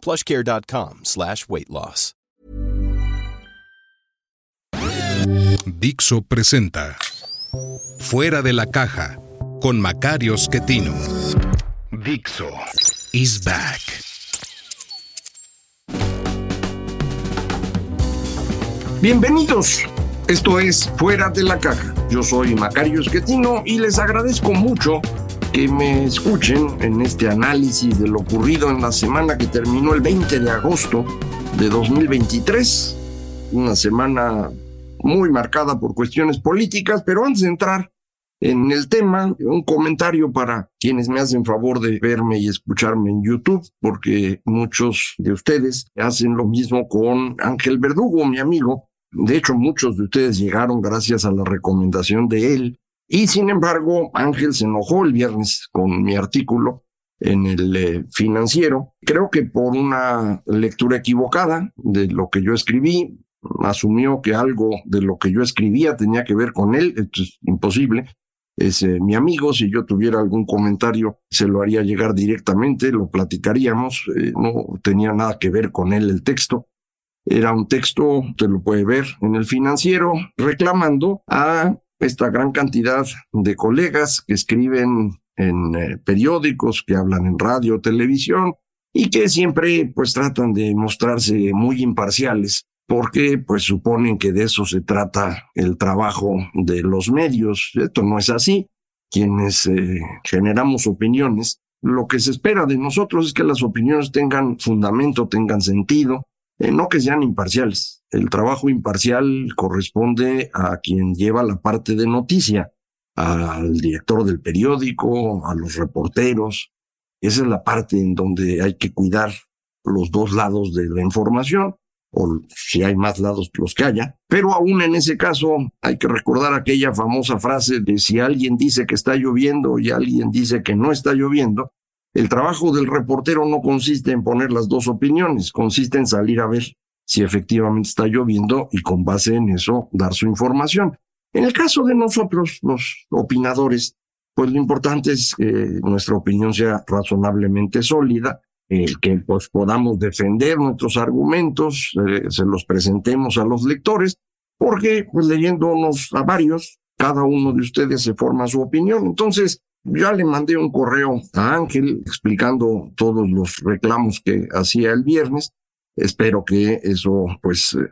plushcare.com slash weight loss. Dixo presenta Fuera de la caja con Macario Schettino. Dixo is back. Bienvenidos. Esto es Fuera de la caja. Yo soy Macario Schettino y les agradezco mucho que me escuchen en este análisis de lo ocurrido en la semana que terminó el 20 de agosto de 2023. Una semana muy marcada por cuestiones políticas, pero antes de entrar en el tema, un comentario para quienes me hacen favor de verme y escucharme en YouTube, porque muchos de ustedes hacen lo mismo con Ángel Verdugo, mi amigo. De hecho, muchos de ustedes llegaron gracias a la recomendación de él y sin embargo, Ángel se enojó el viernes con mi artículo en el eh, financiero. Creo que por una lectura equivocada de lo que yo escribí, asumió que algo de lo que yo escribía tenía que ver con él. Esto es imposible. Es eh, mi amigo, si yo tuviera algún comentario, se lo haría llegar directamente, lo platicaríamos. Eh, no tenía nada que ver con él el texto. Era un texto, usted lo puede ver en el financiero, reclamando a esta gran cantidad de colegas que escriben en eh, periódicos, que hablan en radio, televisión y que siempre pues tratan de mostrarse muy imparciales porque pues suponen que de eso se trata el trabajo de los medios. Esto no es así. Quienes eh, generamos opiniones, lo que se espera de nosotros es que las opiniones tengan fundamento, tengan sentido, eh, no que sean imparciales. El trabajo imparcial corresponde a quien lleva la parte de noticia, al director del periódico, a los reporteros. Esa es la parte en donde hay que cuidar los dos lados de la información, o si hay más lados los que haya. Pero aún en ese caso hay que recordar aquella famosa frase de si alguien dice que está lloviendo y alguien dice que no está lloviendo, el trabajo del reportero no consiste en poner las dos opiniones, consiste en salir a ver si efectivamente está lloviendo y con base en eso dar su información. En el caso de nosotros, los opinadores, pues lo importante es que nuestra opinión sea razonablemente sólida, el que pues, podamos defender nuestros argumentos, eh, se los presentemos a los lectores, porque pues leyéndonos a varios, cada uno de ustedes se forma su opinión. Entonces, ya le mandé un correo a Ángel explicando todos los reclamos que hacía el viernes. Espero que eso pues eh,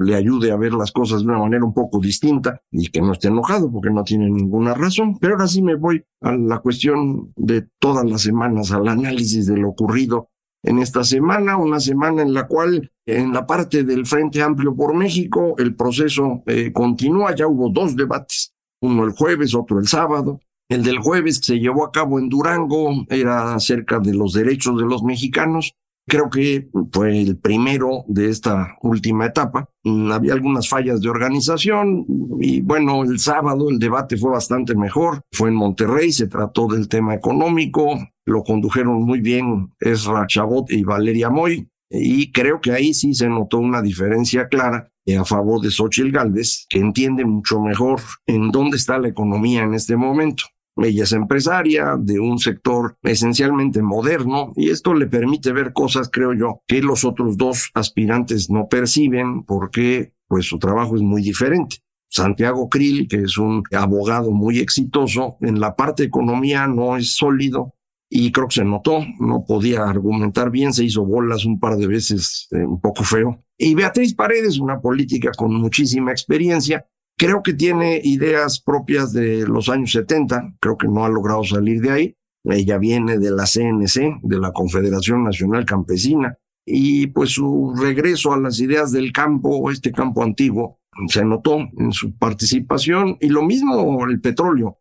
le ayude a ver las cosas de una manera un poco distinta y que no esté enojado porque no tiene ninguna razón. Pero ahora sí me voy a la cuestión de todas las semanas, al análisis de lo ocurrido en esta semana, una semana en la cual en la parte del Frente Amplio por México el proceso eh, continúa, ya hubo dos debates, uno el jueves, otro el sábado, el del jueves se llevó a cabo en Durango, era acerca de los derechos de los mexicanos. Creo que fue el primero de esta última etapa. Había algunas fallas de organización y bueno, el sábado el debate fue bastante mejor. Fue en Monterrey, se trató del tema económico, lo condujeron muy bien Ezra Chabot y Valeria Moy y creo que ahí sí se notó una diferencia clara a favor de Xochitl Gálvez, que entiende mucho mejor en dónde está la economía en este momento. Ella es empresaria de un sector esencialmente moderno y esto le permite ver cosas, creo yo, que los otros dos aspirantes no perciben porque pues su trabajo es muy diferente. Santiago Krill, que es un abogado muy exitoso, en la parte de economía no es sólido y creo que se notó, no podía argumentar bien, se hizo bolas un par de veces, eh, un poco feo. Y Beatriz Paredes, una política con muchísima experiencia, Creo que tiene ideas propias de los años 70, creo que no ha logrado salir de ahí. Ella viene de la CNC, de la Confederación Nacional Campesina, y pues su regreso a las ideas del campo, este campo antiguo, se notó en su participación, y lo mismo el petróleo.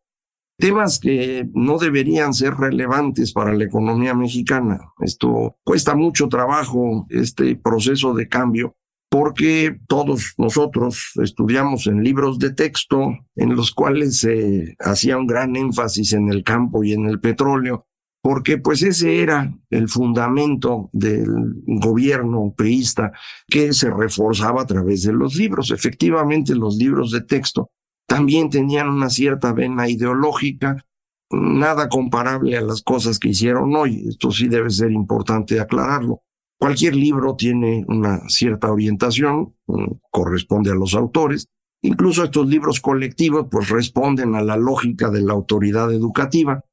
Temas que no deberían ser relevantes para la economía mexicana. Esto cuesta mucho trabajo, este proceso de cambio, porque todos nosotros estudiamos en libros de texto en los cuales se hacía un gran énfasis en el campo y en el petróleo, porque pues ese era el fundamento del gobierno priista que se reforzaba a través de los libros. Efectivamente, los libros de texto también tenían una cierta vena ideológica, nada comparable a las cosas que hicieron hoy. Esto sí debe ser importante aclararlo. Cualquier libro tiene una cierta orientación, mm, corresponde a los autores. Incluso estos libros colectivos pues responden a la lógica de la autoridad educativa.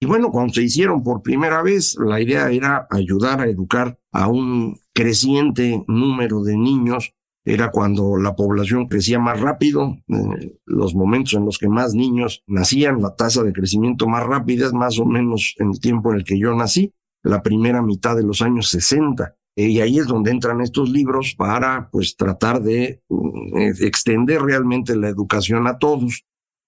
Y bueno, cuando se hicieron por primera vez, la idea era ayudar a educar a un creciente número de niños. Era cuando la población crecía más rápido, eh, los momentos en los que más niños nacían, la tasa de crecimiento más rápida es más o menos en el tiempo en el que yo nací la primera mitad de los años 60. Eh, y ahí es donde entran estos libros para pues tratar de mm, eh, extender realmente la educación a todos.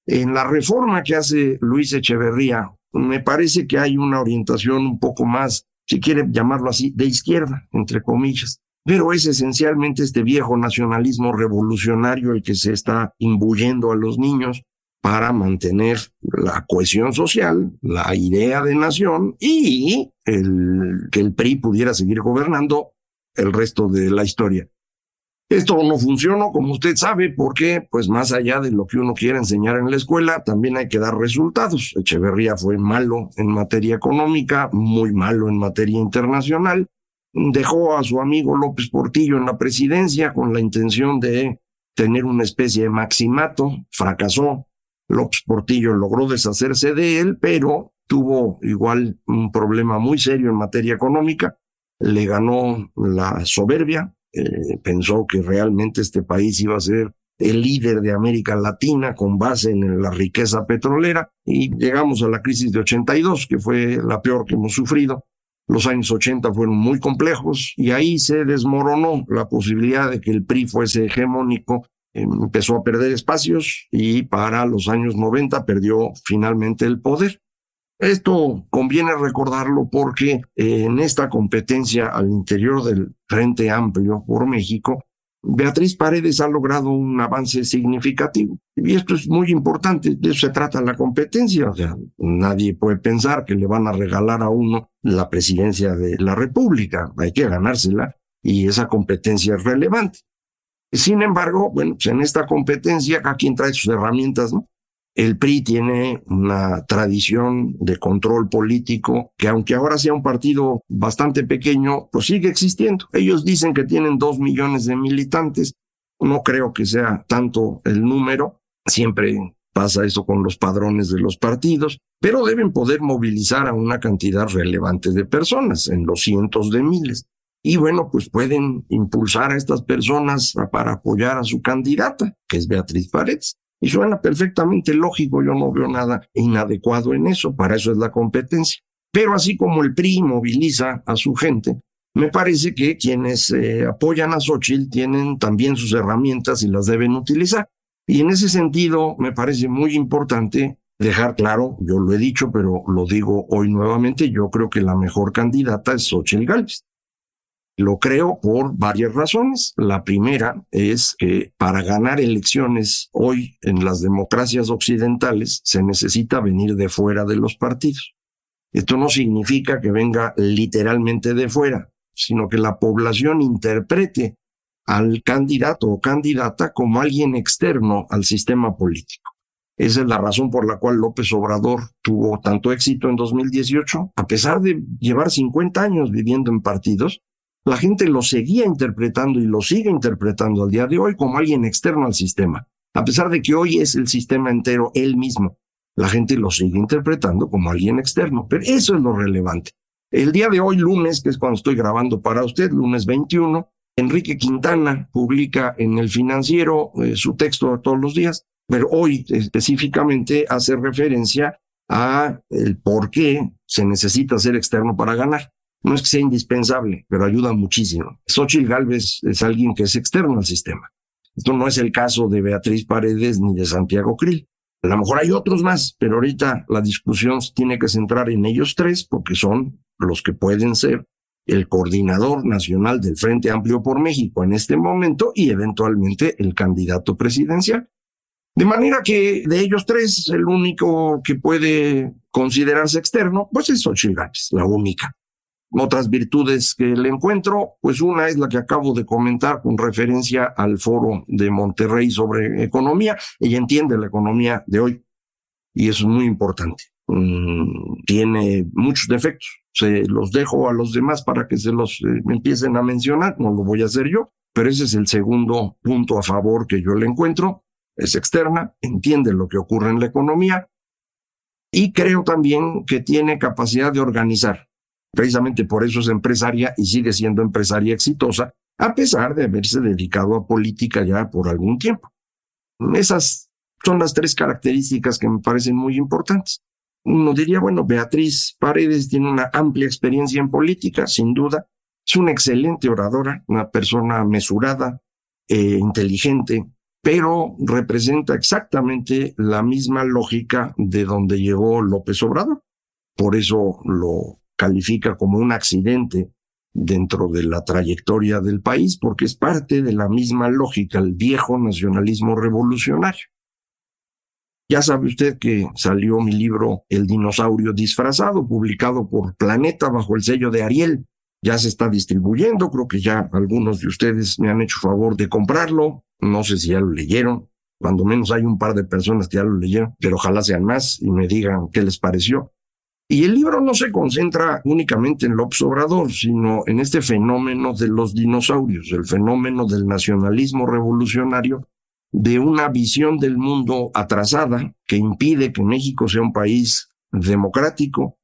En la reforma que hace Luis Echeverría, me parece que hay una orientación un poco más, si quiere llamarlo así, de izquierda, entre comillas. Pero es esencialmente este viejo nacionalismo revolucionario el que se está imbuyendo a los niños para mantener la cohesión social, la idea de nación y que el PRI pudiera seguir gobernando el resto de la historia. Esto no funcionó, como usted sabe, porque, pues más allá de lo que uno quiere enseñar en la escuela, también hay que dar resultados. Echeverría fue malo en materia económica, muy malo en materia internacional. Dejó a su amigo López Portillo en la presidencia con la intención de tener una especie de maximato, fracasó, López Portillo logró deshacerse de él, pero tuvo igual un problema muy serio en materia económica. Le ganó la soberbia, eh, pensó que realmente este país iba a ser el líder de América Latina con base en la riqueza petrolera y llegamos a la crisis de 82, que fue la peor que hemos sufrido. Los años 80 fueron muy complejos y ahí se desmoronó la posibilidad de que el PRI fuese hegemónico empezó a perder espacios y para los años 90 perdió finalmente el poder. Esto conviene recordarlo porque en esta competencia al interior del Frente Amplio por México, Beatriz Paredes ha logrado un avance significativo. Y esto es muy importante, de eso se trata la competencia. O sea, nadie puede pensar que le van a regalar a uno la presidencia de la República, hay que ganársela y esa competencia es relevante. Sin embargo, bueno, pues en esta competencia, cada quien trae sus herramientas, ¿no? El PRI tiene una tradición de control político que aunque ahora sea un partido bastante pequeño, pues sigue existiendo. Ellos dicen que tienen dos millones de militantes. No creo que sea tanto el número. Siempre pasa eso con los padrones de los partidos, pero deben poder movilizar a una cantidad relevante de personas, en los cientos de miles y bueno, pues pueden impulsar a estas personas para apoyar a su candidata, que es Beatriz Paredes. Y suena perfectamente lógico, yo no veo nada inadecuado en eso, para eso es la competencia. Pero así como el PRI moviliza a su gente, me parece que quienes eh, apoyan a Xochitl tienen también sus herramientas y las deben utilizar. Y en ese sentido, me parece muy importante dejar claro, yo lo he dicho, pero lo digo hoy nuevamente, yo creo que la mejor candidata es Xochitl Gálvez. Lo creo por varias razones. La primera es que para ganar elecciones hoy en las democracias occidentales se necesita venir de fuera de los partidos. Esto no significa que venga literalmente de fuera, sino que la población interprete al candidato o candidata como alguien externo al sistema político. Esa es la razón por la cual López Obrador tuvo tanto éxito en 2018, a pesar de llevar 50 años viviendo en partidos, la gente lo seguía interpretando y lo sigue interpretando al día de hoy como alguien externo al sistema. A pesar de que hoy es el sistema entero él mismo, la gente lo sigue interpretando como alguien externo. Pero eso es lo relevante. El día de hoy, lunes, que es cuando estoy grabando para usted, lunes 21, Enrique Quintana publica en el financiero eh, su texto todos los días, pero hoy específicamente hace referencia a el por qué se necesita ser externo para ganar. No es que sea indispensable, pero ayuda muchísimo. Xochitl Galvez es alguien que es externo al sistema. Esto no es el caso de Beatriz Paredes ni de Santiago Krill. A lo mejor hay otros más, pero ahorita la discusión tiene que centrar en ellos tres porque son los que pueden ser el coordinador nacional del Frente Amplio por México en este momento y eventualmente el candidato presidencial. De manera que de ellos tres, el único que puede considerarse externo, pues es Xochitl Gálvez, la única. Otras virtudes que le encuentro, pues una es la que acabo de comentar con referencia al foro de Monterrey sobre economía. Ella entiende la economía de hoy y es muy importante. Mm, tiene muchos defectos. Se los dejo a los demás para que se los eh, empiecen a mencionar, no lo voy a hacer yo, pero ese es el segundo punto a favor que yo le encuentro es externa, entiende lo que ocurre en la economía y creo también que tiene capacidad de organizar. Precisamente por eso es empresaria y sigue siendo empresaria exitosa, a pesar de haberse dedicado a política ya por algún tiempo. Esas son las tres características que me parecen muy importantes. Uno diría, bueno, Beatriz Paredes tiene una amplia experiencia en política, sin duda. Es una excelente oradora, una persona mesurada, eh, inteligente, pero representa exactamente la misma lógica de donde llegó López Obrador. Por eso lo califica como un accidente dentro de la trayectoria del país, porque es parte de la misma lógica, el viejo nacionalismo revolucionario. Ya sabe usted que salió mi libro El dinosaurio disfrazado, publicado por Planeta bajo el sello de Ariel. Ya se está distribuyendo, creo que ya algunos de ustedes me han hecho favor de comprarlo. No sé si ya lo leyeron, cuando menos hay un par de personas que ya lo leyeron, pero ojalá sean más y me digan qué les pareció. Y el libro no se concentra únicamente en López Obrador, sino en este fenómeno de los dinosaurios, el fenómeno del nacionalismo revolucionario, de una visión del mundo atrasada que impide que México sea un país democrático,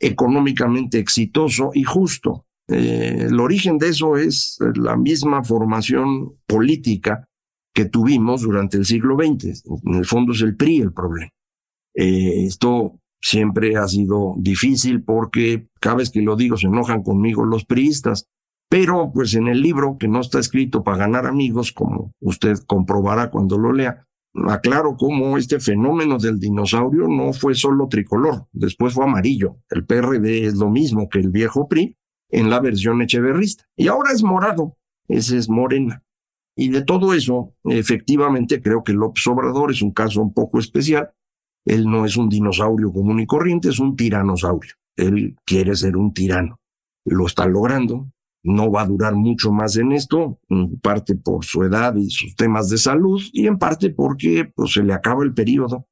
económicamente exitoso y justo. Eh, el origen de eso es la misma formación política que tuvimos durante el siglo XX. En el fondo es el PRI el problema. Eh, esto siempre ha sido difícil porque cada vez que lo digo se enojan conmigo los priistas. Pero pues en el libro, que no está escrito para ganar amigos, como usted comprobará cuando lo lea, aclaro cómo este fenómeno del dinosaurio no fue solo tricolor, después fue amarillo. El PRD es lo mismo que el viejo PRI, en la versión echeverrista. Y ahora es morado, ese es morena. Y de todo eso, efectivamente, creo que López Obrador es un caso un poco especial. Él no es un dinosaurio común y corriente, es un tiranosaurio. Él quiere ser un tirano. Lo está logrando. No va a durar mucho más en esto, en parte por su edad y sus temas de salud, y en parte porque pues, se le acaba el periodo.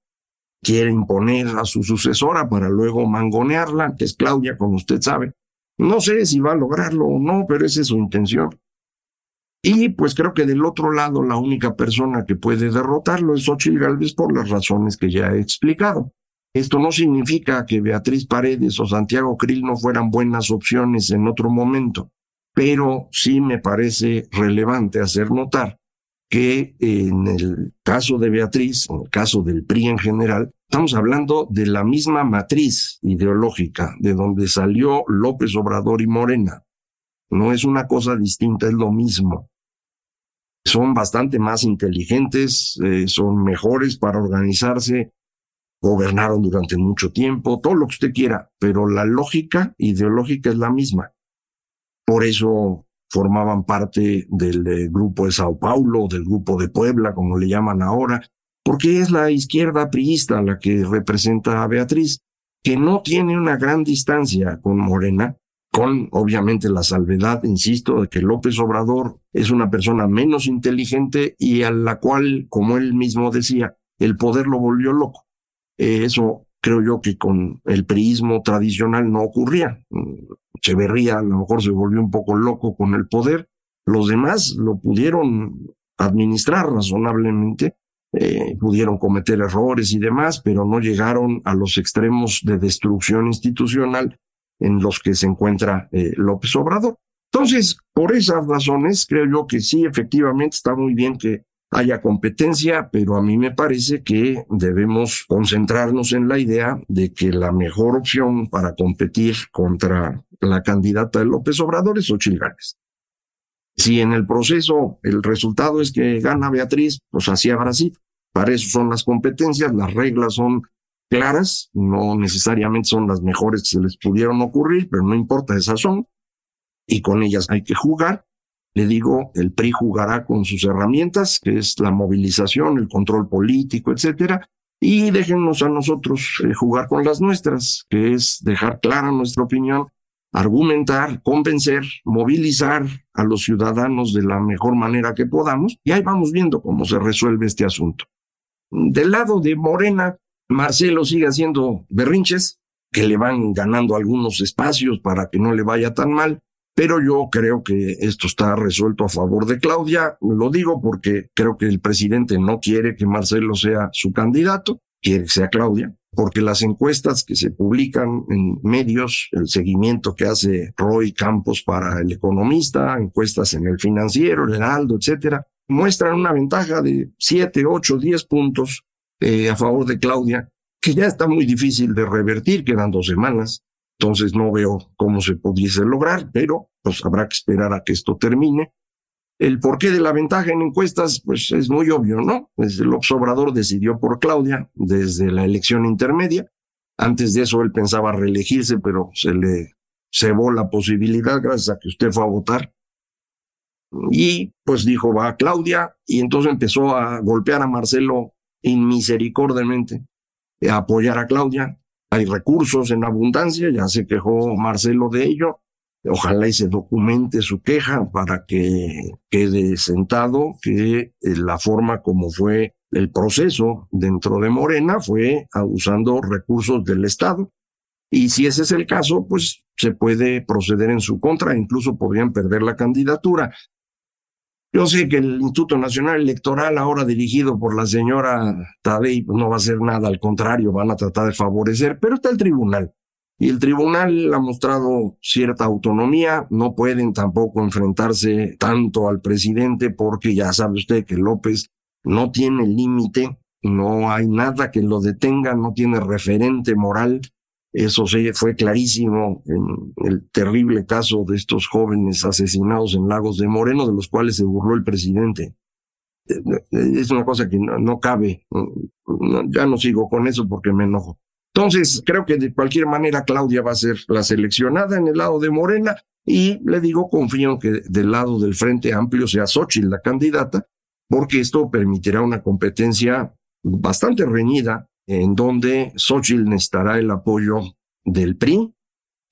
Quiere imponer a su sucesora para luego mangonearla, que es Claudia, como usted sabe. No sé si va a lograrlo o no, pero esa es su intención. Y pues creo que del otro lado la única persona que puede derrotarlo es Xochitl Galvez por las razones que ya he explicado. Esto no significa que Beatriz Paredes o Santiago Krill no fueran buenas opciones en otro momento, pero sí me parece relevante hacer notar que en el caso de Beatriz, en el caso del PRI en general, Estamos hablando de la misma matriz ideológica de donde salió López Obrador y Morena. No es una cosa distinta, es lo mismo. Son bastante más inteligentes, eh, son mejores para organizarse, gobernaron durante mucho tiempo, todo lo que usted quiera, pero la lógica ideológica es la misma. Por eso formaban parte del grupo de Sao Paulo, del grupo de Puebla, como le llaman ahora, porque es la izquierda priista la que representa a Beatriz, que no tiene una gran distancia con Morena, con obviamente la salvedad, insisto, de que López Obrador es una persona menos inteligente y a la cual, como él mismo decía, el poder lo volvió loco. Eh, eso creo yo que con el priismo tradicional no ocurría. Echeverría a lo mejor se volvió un poco loco con el poder. Los demás lo pudieron administrar razonablemente eh, pudieron cometer errores y demás, pero no llegaron a los extremos de destrucción institucional en los que se encuentra eh, López Obrador. Entonces, por esas razones, creo yo que sí, efectivamente está muy bien que haya competencia, pero a mí me parece que debemos concentrarnos en la idea de que la mejor opción para competir contra la candidata de López Obrador es Ochil Si en el proceso el resultado es que gana Beatriz, pues así habrá sido. Para eso son las competencias, las reglas son claras, no necesariamente son las mejores que se les pudieron ocurrir, pero no importa, esas son. y con ellas hay que jugar. Le digo, el PRI jugará con sus herramientas, que es la movilización, el control político, etcétera, y déjennos a nosotros eh, jugar con las nuestras, que es dejar clara nuestra opinión, argumentar, convencer, movilizar a los ciudadanos de la mejor manera que podamos, y ahí vamos viendo cómo se resuelve este asunto. Del lado de Morena, Marcelo sigue haciendo berrinches, que le van ganando algunos espacios para que no le vaya tan mal, pero yo creo que esto está resuelto a favor de Claudia. Lo digo porque creo que el presidente no quiere que Marcelo sea su candidato, quiere que sea Claudia, porque las encuestas que se publican en medios, el seguimiento que hace Roy Campos para el economista, encuestas en el financiero, el Heraldo, etcétera, muestran una ventaja de 7, 8, 10 puntos eh, a favor de Claudia, que ya está muy difícil de revertir, quedan dos semanas. Entonces no veo cómo se pudiese lograr, pero pues habrá que esperar a que esto termine. El porqué de la ventaja en encuestas, pues es muy obvio, ¿no? El observador decidió por Claudia desde la elección intermedia. Antes de eso él pensaba reelegirse, pero se le cebó la posibilidad gracias a que usted fue a votar. Y pues dijo, va a Claudia, y entonces empezó a golpear a Marcelo inmisericordiamente, a apoyar a Claudia. Hay recursos en abundancia, ya se quejó Marcelo de ello. Ojalá y se documente su queja para que quede sentado que eh, la forma como fue el proceso dentro de Morena fue usando recursos del Estado. Y si ese es el caso, pues se puede proceder en su contra, incluso podrían perder la candidatura. Yo sé que el Instituto Nacional Electoral, ahora dirigido por la señora Tadei, pues, no va a hacer nada, al contrario, van a tratar de favorecer, pero está el tribunal. Y el tribunal ha mostrado cierta autonomía, no pueden tampoco enfrentarse tanto al presidente porque ya sabe usted que López no tiene límite, no hay nada que lo detenga, no tiene referente moral eso fue clarísimo en el terrible caso de estos jóvenes asesinados en Lagos de Moreno, de los cuales se burló el presidente. Eh, es una cosa que no, cabe. Ya no sigo con eso porque me enojo. Entonces, creo que de cualquier manera Claudia va a ser la seleccionada en el lado de Morena y le digo, confío en que del lado del Frente Amplio sea Xochitl la candidata, porque esto permitirá una competencia bastante reñida en donde Xochitl necesitará el apoyo del PRI,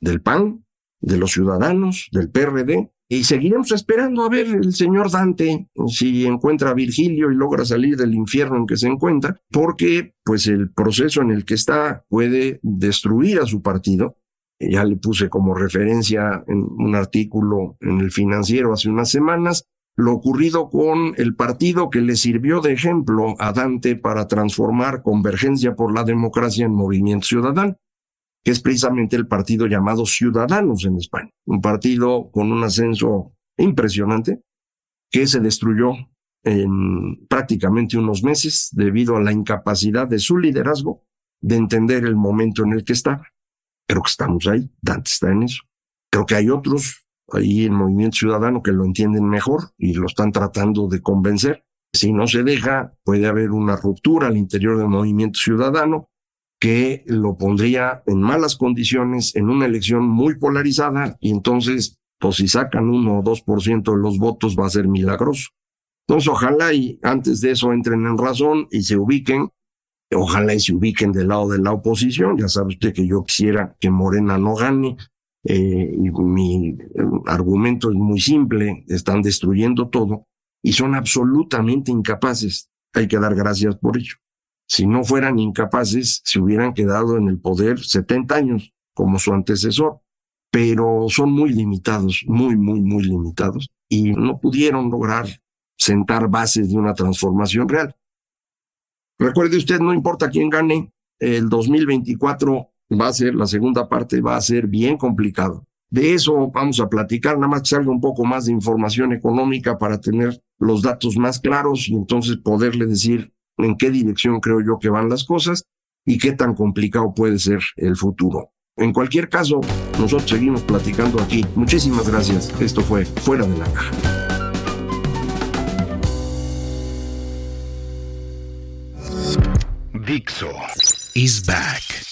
del PAN, de los ciudadanos, del PRD, y seguiremos esperando a ver el señor Dante si encuentra a Virgilio y logra salir del infierno en que se encuentra, porque pues el proceso en el que está puede destruir a su partido. Ya le puse como referencia en un artículo en el financiero hace unas semanas, lo ocurrido con el partido que le sirvió de ejemplo a Dante para transformar Convergencia por la Democracia en Movimiento Ciudadano, que es precisamente el partido llamado Ciudadanos en España, un partido con un ascenso impresionante que se destruyó en prácticamente unos meses debido a la incapacidad de su liderazgo de entender el momento en el que está. Creo que estamos ahí, Dante está en eso. Creo que hay otros ahí el movimiento ciudadano que lo entienden mejor y lo están tratando de convencer. Si no se deja, puede haber una ruptura al interior del movimiento ciudadano que lo pondría en malas condiciones en una elección muy polarizada y entonces, pues si sacan uno o dos por ciento de los votos va a ser milagroso. Entonces, ojalá y antes de eso entren en razón y se ubiquen, ojalá y se ubiquen del lado de la oposición. Ya sabe usted que yo quisiera que Morena no gane, eh, mi eh, argumento es muy simple, están destruyendo todo y son absolutamente incapaces. Hay que dar gracias por ello. Si no fueran incapaces, se hubieran quedado en el poder 70 años como su antecesor, pero son muy limitados, muy, muy, muy limitados y no pudieron lograr sentar bases de una transformación real. Recuerde usted, no importa quién gane, el 2024 va a ser, la segunda parte va a ser bien complicado. De eso vamos a platicar, nada más que salga un poco más de información económica para tener los datos más claros y entonces poderle decir en qué dirección creo yo que van las cosas y qué tan complicado puede ser el futuro. En cualquier caso, nosotros seguimos platicando aquí. Muchísimas gracias. Esto fue Fuera de la Caja. Dixo is back.